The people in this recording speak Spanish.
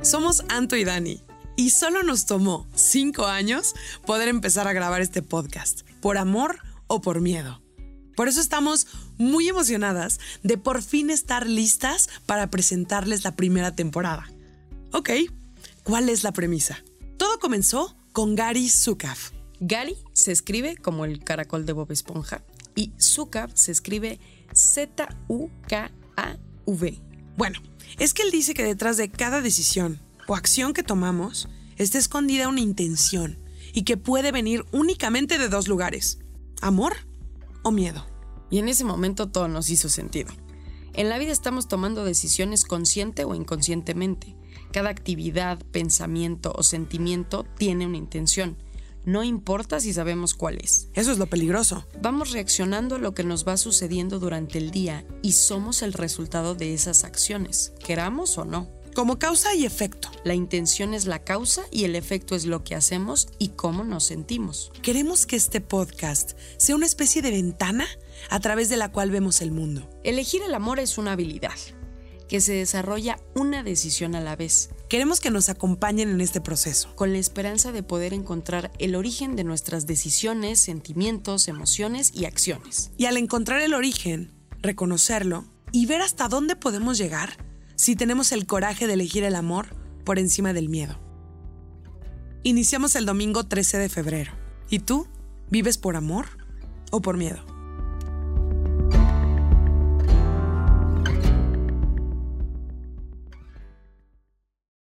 Somos Anto y Dani y solo nos tomó cinco años poder empezar a grabar este podcast, por amor o por miedo. Por eso estamos muy emocionadas de por fin estar listas para presentarles la primera temporada. Ok, ¿cuál es la premisa? Todo comenzó con Gary Zukav. Gary se escribe como el caracol de Bob Esponja y Zukav se escribe Z-U-K-A-V. Bueno, es que él dice que detrás de cada decisión o acción que tomamos está escondida una intención y que puede venir únicamente de dos lugares, amor o miedo. Y en ese momento todo nos hizo sentido. En la vida estamos tomando decisiones consciente o inconscientemente. Cada actividad, pensamiento o sentimiento tiene una intención. No importa si sabemos cuál es. Eso es lo peligroso. Vamos reaccionando a lo que nos va sucediendo durante el día y somos el resultado de esas acciones, queramos o no. Como causa y efecto. La intención es la causa y el efecto es lo que hacemos y cómo nos sentimos. Queremos que este podcast sea una especie de ventana a través de la cual vemos el mundo. Elegir el amor es una habilidad que se desarrolla una decisión a la vez. Queremos que nos acompañen en este proceso. Con la esperanza de poder encontrar el origen de nuestras decisiones, sentimientos, emociones y acciones. Y al encontrar el origen, reconocerlo y ver hasta dónde podemos llegar, si tenemos el coraje de elegir el amor por encima del miedo. Iniciamos el domingo 13 de febrero. ¿Y tú? ¿Vives por amor o por miedo?